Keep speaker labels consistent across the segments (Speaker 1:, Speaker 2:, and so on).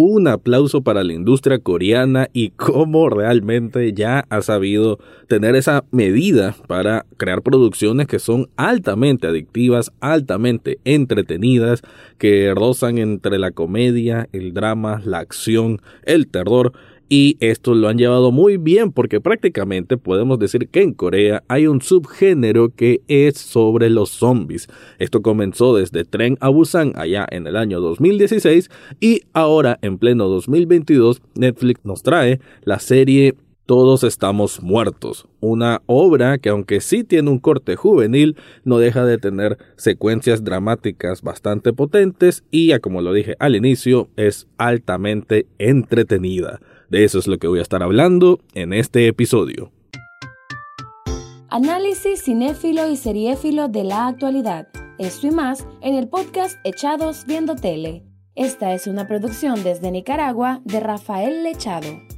Speaker 1: un aplauso para la industria coreana y cómo realmente ya ha sabido tener esa medida para crear producciones que son altamente adictivas, altamente entretenidas, que rozan entre la comedia, el drama, la acción, el terror y esto lo han llevado muy bien porque prácticamente podemos decir que en Corea hay un subgénero que es sobre los zombies. Esto comenzó desde Tren a Busan allá en el año 2016 y ahora en pleno 2022 Netflix nos trae la serie todos estamos muertos. Una obra que aunque sí tiene un corte juvenil, no deja de tener secuencias dramáticas bastante potentes y, ya como lo dije al inicio, es altamente entretenida. De eso es lo que voy a estar hablando en este episodio.
Speaker 2: Análisis cinéfilo y seriéfilo de la actualidad. Esto y más en el podcast Echados Viendo Tele. Esta es una producción desde Nicaragua de Rafael Lechado.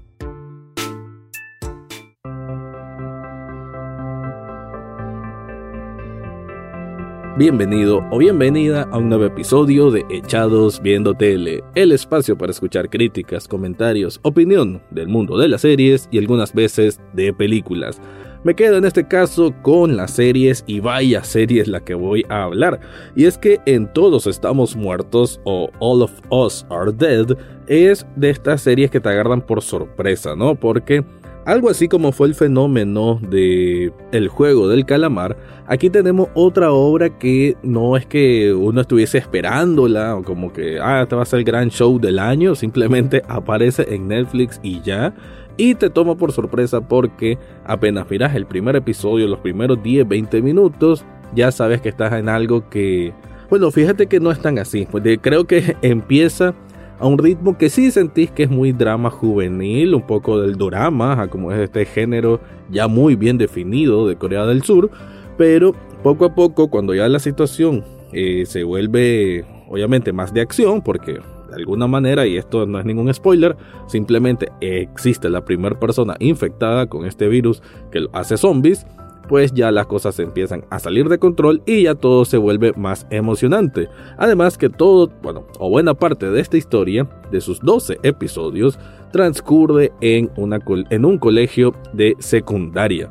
Speaker 1: Bienvenido o bienvenida a un nuevo episodio de Echados Viendo Tele, el espacio para escuchar críticas, comentarios, opinión del mundo de las series y algunas veces de películas. Me quedo en este caso con las series y vaya series la que voy a hablar. Y es que en Todos estamos muertos o All of Us Are Dead es de estas series que te agarran por sorpresa, ¿no? Porque algo así como fue el fenómeno de El juego del calamar, aquí tenemos otra obra que no es que uno estuviese esperándola o como que, ah, este va a ser el gran show del año, simplemente aparece en Netflix y ya. Y te toma por sorpresa porque apenas miras el primer episodio, los primeros 10, 20 minutos, ya sabes que estás en algo que... Bueno, fíjate que no es tan así, pues creo que empieza a un ritmo que sí sentís que es muy drama juvenil, un poco del drama, como es este género ya muy bien definido de Corea del Sur, pero poco a poco cuando ya la situación eh, se vuelve obviamente más de acción, porque de alguna manera, y esto no es ningún spoiler, simplemente existe la primera persona infectada con este virus que lo hace zombies, pues ya las cosas empiezan a salir de control y ya todo se vuelve más emocionante. Además que todo, bueno, o buena parte de esta historia, de sus 12 episodios, transcurre en, una, en un colegio de secundaria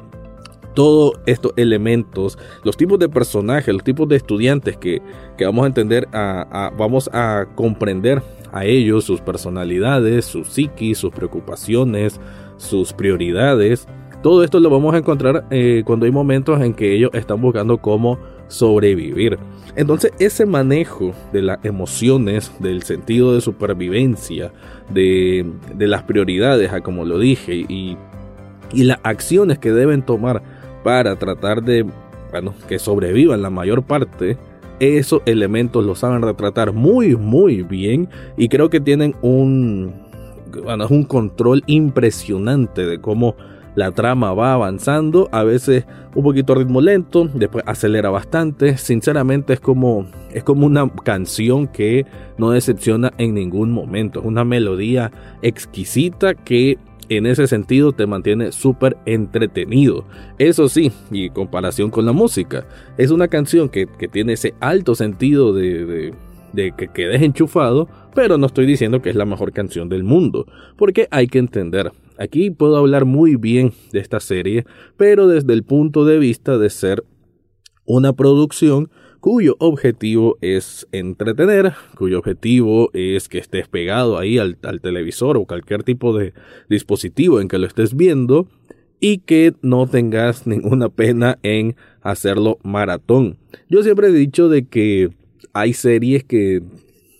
Speaker 1: todos estos elementos, los tipos de personajes, los tipos de estudiantes que, vamos a entender, vamos a comprender a ellos, sus personalidades, su psiquis, sus preocupaciones, sus prioridades, todo esto lo vamos a encontrar eh, cuando hay momentos en que ellos están buscando cómo sobrevivir. Entonces ese manejo de las emociones, del sentido de supervivencia, de, las prioridades, como lo dije, y, las acciones que deben tomar para tratar de, bueno, que sobrevivan la mayor parte, esos elementos los saben retratar muy, muy bien y creo que tienen un, bueno, un control impresionante de cómo la trama va avanzando, a veces un poquito ritmo lento, después acelera bastante. Sinceramente es como es como una canción que no decepciona en ningún momento, es una melodía exquisita que en ese sentido te mantiene súper entretenido. Eso sí, y en comparación con la música, es una canción que, tiene ese alto sentido de, de que quedes enchufado, pero no estoy diciendo que es la mejor canción del mundo, porque hay que entender, Aquí puedo hablar muy bien de esta serie, pero desde el punto de vista de ser una producción cuyo objetivo es entretener, cuyo objetivo es que estés pegado ahí al, televisor o cualquier tipo de dispositivo en que lo estés viendo y que no tengas ninguna pena en hacerlo maratón. Yo siempre he dicho de que hay series que,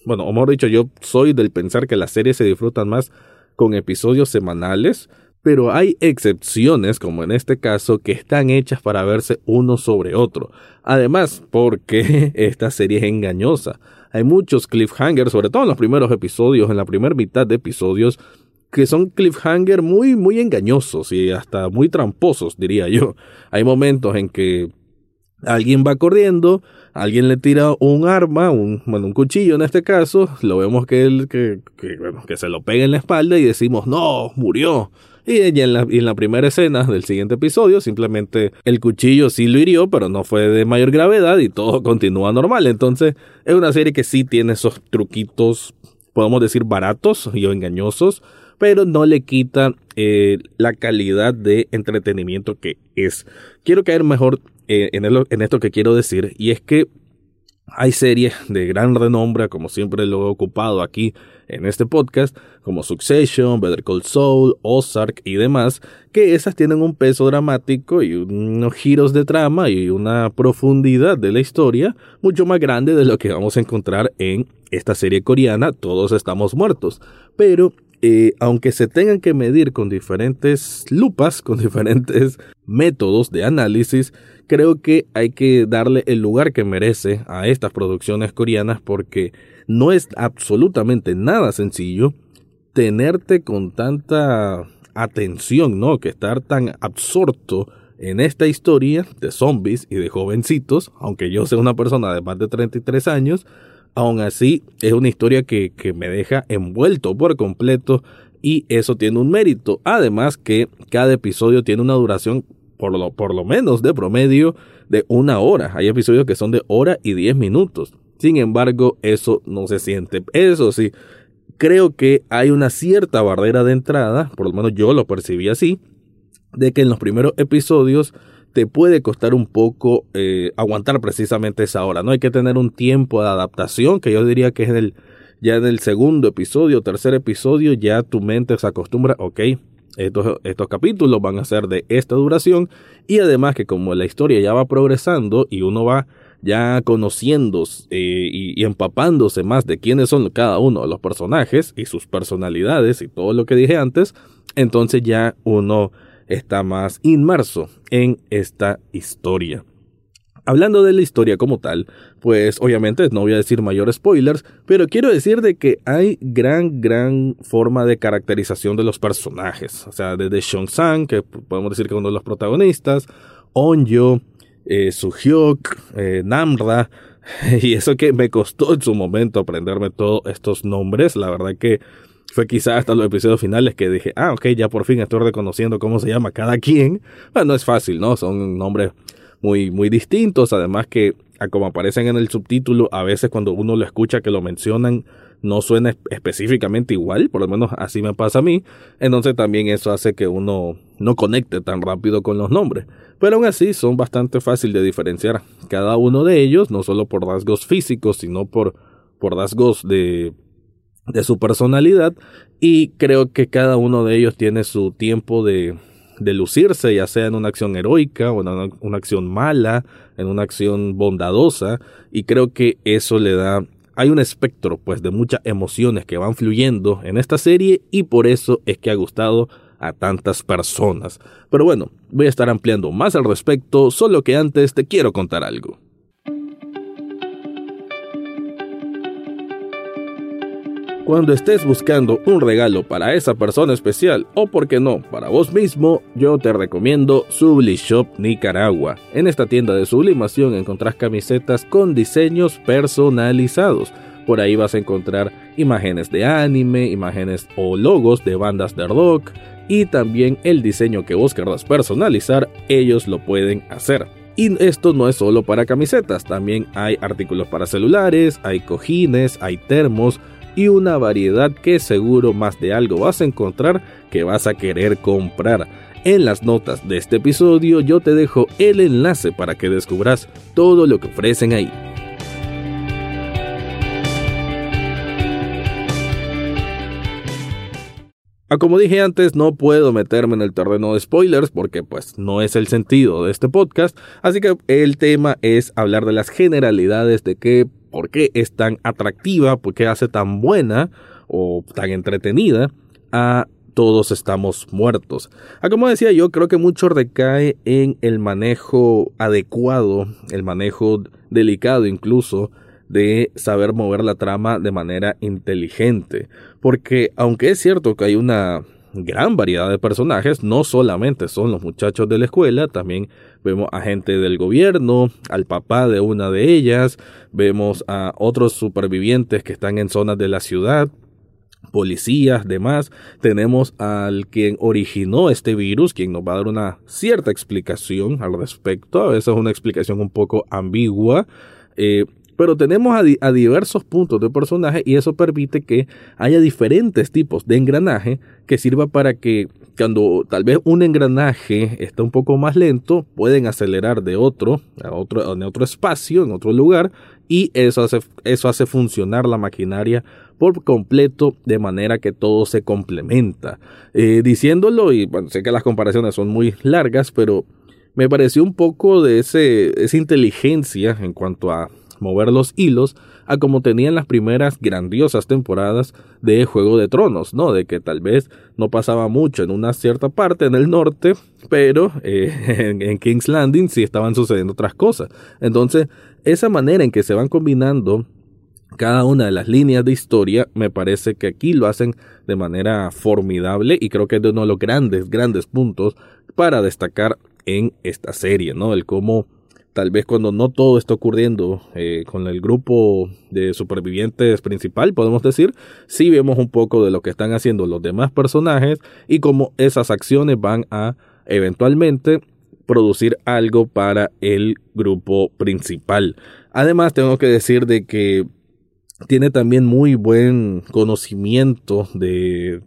Speaker 1: bueno, o mejor dicho, yo soy del pensar que las series se disfrutan más con episodios semanales, pero hay excepciones, como en este caso, que están hechas para verse uno sobre otro. Además, porque esta serie es engañosa. Hay muchos cliffhangers, sobre todo en los primeros episodios, en la primera mitad de episodios, que son cliffhangers muy, muy engañosos y hasta muy tramposos, diría yo. Hay momentos en que alguien va corriendo, alguien le tira un arma, un, bueno, un cuchillo en este caso, lo vemos que él, que, que, se lo pega en la espalda y decimos, no, murió. Y en la, en la primera escena del siguiente episodio, simplemente el cuchillo sí lo hirió, pero no fue de mayor gravedad y todo continúa normal. Entonces, es una serie que sí tiene esos truquitos podemos decir, baratos y engañosos, pero no le quita eh, la calidad de entretenimiento que es. Quiero caer mejor eh, en, esto que quiero decir, y es que hay series de gran renombre, como siempre lo he ocupado aquí en este podcast, como Succession, Better Call Saul, Ozark y demás, que esas tienen un peso dramático y unos giros de trama y una profundidad de la historia mucho más grande de lo que vamos a encontrar en esta serie coreana, Todos estamos muertos. Pero eh, aunque se tengan que medir con diferentes lupas, con diferentes métodos de análisis, creo que hay que darle el lugar que merece a estas producciones coreanas porque no es absolutamente nada sencillo tenerte con tanta atención, ¿no? Que estar tan absorto en esta historia de zombies y de jovencitos, aunque yo sea una persona de más de 33 años, aún así es una historia que, que me deja envuelto por completo y eso tiene un mérito. Además que cada episodio tiene una duración por lo, por lo menos de promedio de una hora. Hay episodios que son de hora y diez minutos. Sin embargo, eso no se siente. Eso sí, creo que hay una cierta barrera de entrada, por lo menos yo lo percibí así, de que en los primeros episodios te puede costar un poco eh, aguantar precisamente esa hora. No hay que tener un tiempo de adaptación, que yo diría que es el, ya en el segundo episodio, tercer episodio, ya tu mente se acostumbra, ok, estos, estos capítulos van a ser de esta duración y además que como la historia ya va progresando y uno va ya conociendo eh, y, empapándose más de quiénes son cada uno de los personajes y sus personalidades y todo lo que dije antes, entonces ya uno está más inmerso en esta historia. Hablando de la historia como tal, pues obviamente no voy a decir mayores spoilers, pero quiero decir de que hay gran, gran forma de caracterización de los personajes. O sea, desde Sean Sang, que podemos decir que es uno de los protagonistas, Onyo, eh, Suhyuk, eh, Namra, y eso que me costó en su momento aprenderme todos estos nombres, la verdad que fue quizás hasta los episodios finales que dije, ah, ok, ya por fin estoy reconociendo cómo se llama cada quien. Bueno, no es fácil, ¿no? Son nombres muy, muy distintos. Además que, como aparecen en el subtítulo, a veces cuando uno lo escucha que lo mencionan, no suena específicamente igual, por lo menos así me pasa a mí. Entonces también eso hace que uno no conecte tan rápido con los nombres. Pero aún así son bastante fácil de diferenciar cada uno de ellos, no solo por rasgos físicos, sino por, por rasgos de, de su personalidad. Y creo que cada uno de ellos tiene su tiempo de, de lucirse, ya sea en una acción heroica o en una, acción mala, en una acción bondadosa, y creo que eso le da hay un espectro pues de muchas emociones que van fluyendo en esta serie y por eso es que ha gustado a tantas personas. Pero bueno, voy a estar ampliando más al respecto, solo que antes te quiero contar algo. Cuando estés buscando un regalo para esa persona especial o, por qué no, para vos mismo, yo te recomiendo Subli Shop Nicaragua. En esta tienda de sublimación encontrás camisetas con diseños personalizados. Por ahí vas a encontrar imágenes de anime, imágenes o logos de bandas de rock y también el diseño que vos querrás personalizar, ellos lo pueden hacer. Y esto no es solo para camisetas, también hay artículos para celulares, hay cojines, hay termos, y una variedad que seguro más de algo vas a encontrar que vas a querer comprar. En las notas de este episodio yo te dejo el enlace para que descubras todo lo que ofrecen ahí. Ah, como dije antes, no puedo meterme en el terreno de spoilers porque pues no es el sentido de este podcast, así que el tema es hablar de las generalidades de qué por qué es tan atractiva, por qué hace tan buena o tan entretenida a todos estamos muertos. Ah, como decía yo, creo que mucho recae en el manejo adecuado, el manejo delicado incluso de saber mover la trama de manera inteligente. Porque aunque es cierto que hay una gran variedad de personajes, no solamente son los muchachos de la escuela, también vemos a gente del gobierno, al papá de una de ellas, vemos a otros supervivientes que están en zonas de la ciudad, policías, demás. Tenemos al quien originó este virus, quien nos va a dar una cierta explicación al respecto, a veces una explicación un poco ambigua. Eh, pero tenemos a, diversos puntos de personaje y eso permite que haya diferentes tipos de engranaje que sirva para que cuando tal vez un engranaje está un poco más lento, pueden acelerar de otro, a otro, en otro espacio, en otro lugar, y eso hace, eso hace funcionar la maquinaria por completo de manera que todo se complementa. Eh, diciéndolo, y sé que las comparaciones son muy largas, pero me pareció un poco de ese, esa inteligencia en cuanto a mover los hilos a como tenían las primeras grandiosas temporadas de Juego de Tronos, ¿no? De que tal vez no pasaba mucho en una cierta parte en el norte, pero eh, en, King's Landing sí estaban sucediendo otras cosas. Entonces, esa manera en que se van combinando cada una de las líneas de historia, me parece que aquí lo hacen de manera formidable y creo que es de uno de los grandes, grandes puntos para destacar en esta serie, ¿no? El cómo tal vez cuando no todo está ocurriendo eh, con el grupo de supervivientes principal, podemos decir, sí vemos un poco de lo que están haciendo los demás personajes y cómo esas acciones van a eventualmente producir algo para el grupo principal. Además, tengo que decir de que tiene también muy buen conocimiento de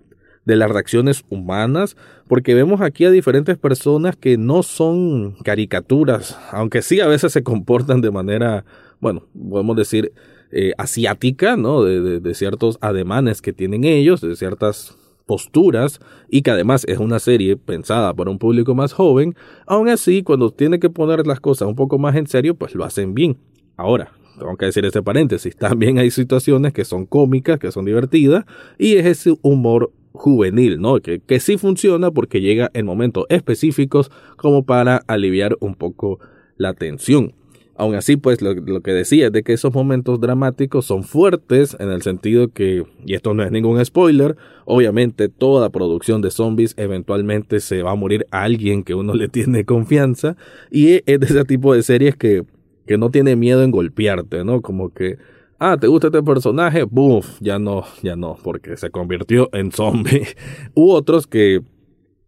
Speaker 1: de las reacciones humanas, porque vemos aquí a diferentes personas que no son caricaturas, aunque sí a veces se comportan de manera, bueno, podemos decir, eh, asiática, ¿no? De, de, ciertos ademanes que tienen ellos, de ciertas posturas, y que además es una serie pensada para un público más joven, aún así, cuando tiene que poner las cosas un poco más en serio, pues lo hacen bien. Ahora, tengo que decir este paréntesis, también hay situaciones que son cómicas, que son divertidas, y es ese humor juvenil, ¿no? Que, que sí funciona porque llega en momentos específicos como para aliviar un poco la tensión. Aún así, pues lo, lo, que decía es de que esos momentos dramáticos son fuertes en el sentido que, y esto no es ningún spoiler, obviamente toda producción de zombies eventualmente se va a morir a alguien que uno le tiene confianza y es de ese tipo de series que, que no tiene miedo en golpearte, ¿no? Como que ah, ¿te gusta este personaje? Buf, ya no, ya no, porque se convirtió en zombie. U otros que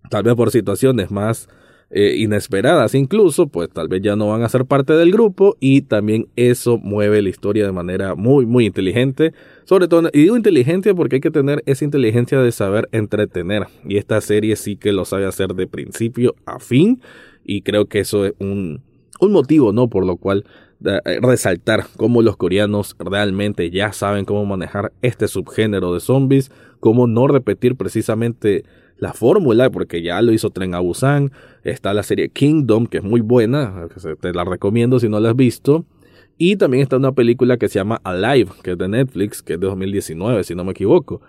Speaker 1: tal vez por situaciones más eh, inesperadas incluso, pues tal vez ya no van a ser parte del grupo y también eso mueve la historia de manera muy, muy inteligente. Sobre todo, y digo inteligente porque hay que tener esa inteligencia de saber entretener. Y esta serie sí que lo sabe hacer de principio a fin. Y creo que eso es un, un motivo, ¿no? Por lo cual resaltar cómo los coreanos realmente ya saben cómo manejar este subgénero de zombies, cómo no repetir precisamente la fórmula, porque ya lo hizo Tren a Busan, está la serie Kingdom, que es muy buena, te la recomiendo si no la has visto, y también está una película que se llama Alive, que es de Netflix, que es de 2019, si no me equivoco.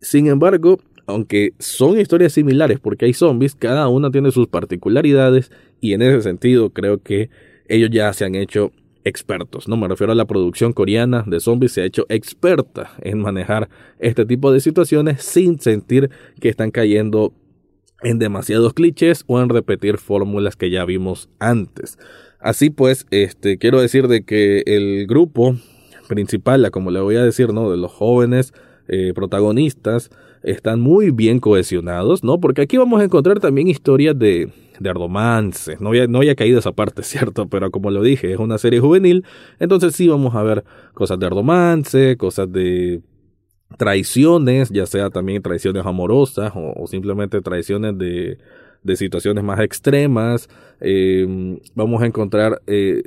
Speaker 1: Sin embargo, aunque son historias similares porque hay zombies, cada una tiene sus particularidades y en ese sentido creo que ellos ya se han hecho expertos, no me refiero a la producción coreana de zombies, se ha hecho experta en manejar este tipo de situaciones sin sentir que están cayendo en demasiados clichés o en repetir fórmulas que ya vimos antes. Así pues, este quiero decir de que el grupo principal, como le voy a decir, ¿no? de los jóvenes eh, protagonistas están muy bien cohesionados, ¿no? Porque aquí vamos a encontrar también historias de de romance. No había, no había caído esa parte, ¿cierto? Pero como lo dije, es una serie juvenil. Entonces sí vamos a ver cosas de romance, cosas de traiciones, ya sea también traiciones amorosas o, simplemente traiciones de, de, situaciones más extremas. Eh, vamos a encontrar eh,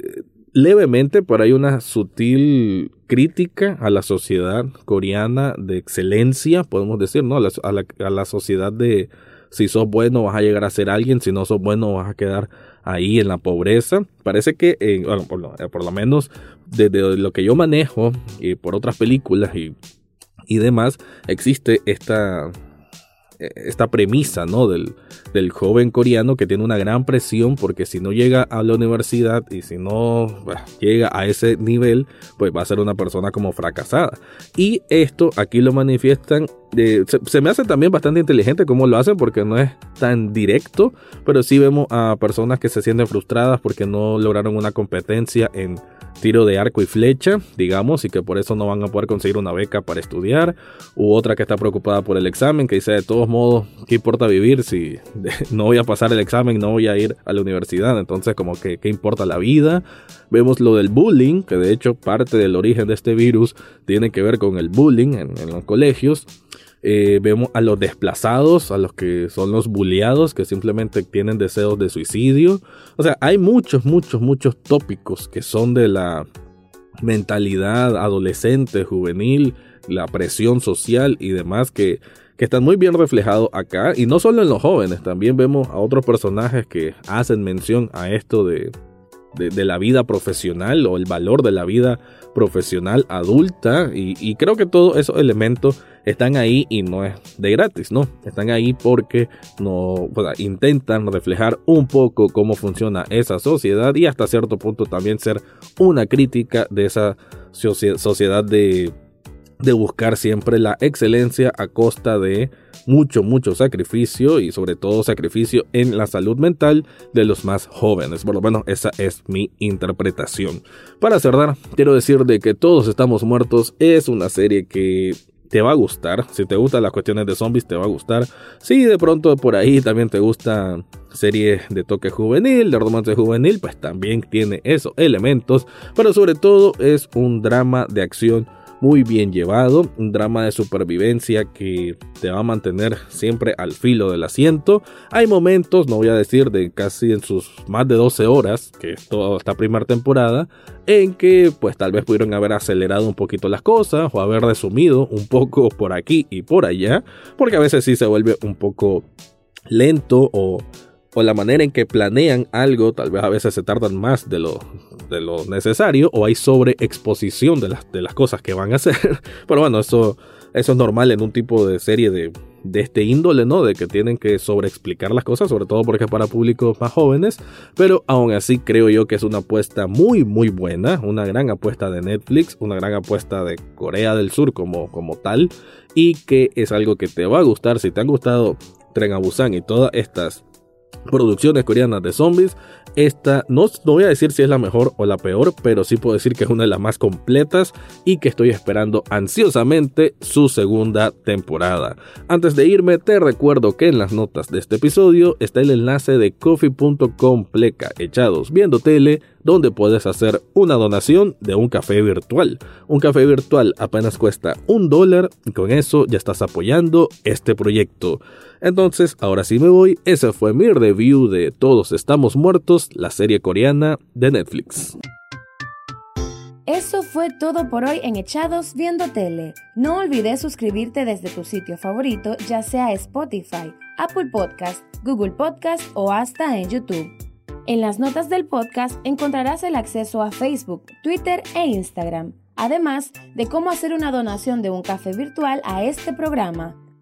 Speaker 1: levemente por ahí una sutil crítica a la sociedad coreana de excelencia, podemos decir, ¿no? a la, a la sociedad de si sos bueno vas a llegar a ser alguien, si no sos bueno vas a quedar ahí en la pobreza. Parece que, eh, bueno, por lo, por lo, menos desde lo que yo manejo y por otras películas y, y demás, existe esta, eh, esta premisa, ¿no? Del, del, joven coreano que tiene una gran presión porque si no llega a la universidad y si no llega a ese nivel, pues va a ser una persona como fracasada. Y esto aquí lo manifiestan, se, me hace también bastante inteligente cómo lo hacen porque no es tan directo, pero sí vemos a personas que se sienten frustradas porque no lograron una competencia en tiro de arco y flecha, digamos, y que por eso no van a poder conseguir una beca para estudiar, u otra que está preocupada por el examen, que dice de todos modos, ¿qué importa vivir si no voy a pasar el examen, no voy a ir a la universidad? Entonces, como que, ¿qué importa la vida? Vemos lo del bullying, que de hecho parte del origen de este virus tiene que ver con el bullying en, en los colegios. Eh, vemos a los desplazados, a los que son los bulleados, que simplemente tienen deseos de suicidio. O sea, hay muchos, muchos, muchos tópicos que son de la mentalidad adolescente, juvenil, la presión social y demás que, que están muy bien reflejados acá. Y no solo en los jóvenes, también vemos a otros personajes que hacen mención a esto de, de, la vida profesional o el valor de la vida profesional adulta. Y, creo que todos esos elementos están ahí y no es de gratis, ¿no? Están ahí porque no, intentan reflejar un poco cómo funciona esa sociedad y hasta cierto punto también ser una crítica de esa sociedad de de buscar siempre la excelencia a costa de mucho, mucho sacrificio y sobre todo sacrificio en la salud mental de los más jóvenes. Por lo menos esa es mi interpretación. Para cerrar, quiero decir de que Todos estamos muertos es una serie que te va a gustar. Si te gustan las cuestiones de zombies, te va a gustar. Si de pronto por ahí también te gusta serie de toque juvenil, de romance juvenil, pues también tiene esos elementos. Pero sobre todo es un drama de acción muy bien llevado, un drama de supervivencia que te va a mantener siempre al filo del asiento. Hay momentos, no voy a decir de casi en sus más de 12 horas, que es toda esta primera temporada, en que pues tal vez pudieron haber acelerado un poquito las cosas o haber resumido un poco por aquí y por allá, porque a veces sí se vuelve un poco lento o o la manera en que planean algo, tal vez a veces se tardan más de lo, necesario o hay sobreexposición de las, cosas que van a hacer. Pero bueno, eso, es normal en un tipo de serie de, este índole, ¿no? De que tienen que sobreexplicar las cosas, sobre todo porque es para públicos más jóvenes. Pero aún así creo yo que es una apuesta muy, muy buena. Una gran apuesta de Netflix, una gran apuesta de Corea del Sur como, como tal. Y que es algo que te va a gustar. Si te han gustado Tren a Busan y todas estas producciones coreanas de zombies. Esta no, voy a decir si es la mejor o la peor, pero sí puedo decir que es una de las más completas y que estoy esperando ansiosamente su segunda temporada. Antes de irme, te recuerdo que en las notas de este episodio está el enlace de coffee.com echados viendo tele donde puedes hacer una donación de un café virtual. Un café virtual apenas cuesta un dólar y con eso ya estás apoyando este proyecto. Entonces, ahora sí me voy. Ese fue mi review de Todos estamos muertos, la serie coreana de Netflix.
Speaker 2: Eso fue todo por hoy en Echados Viendo Tele. No olvides suscribirte desde tu sitio favorito, ya sea Spotify, Apple Podcast, Google Podcast o hasta en YouTube. En las notas del podcast encontrarás el acceso a Facebook, Twitter e Instagram, además de cómo hacer una donación de un café virtual a este programa.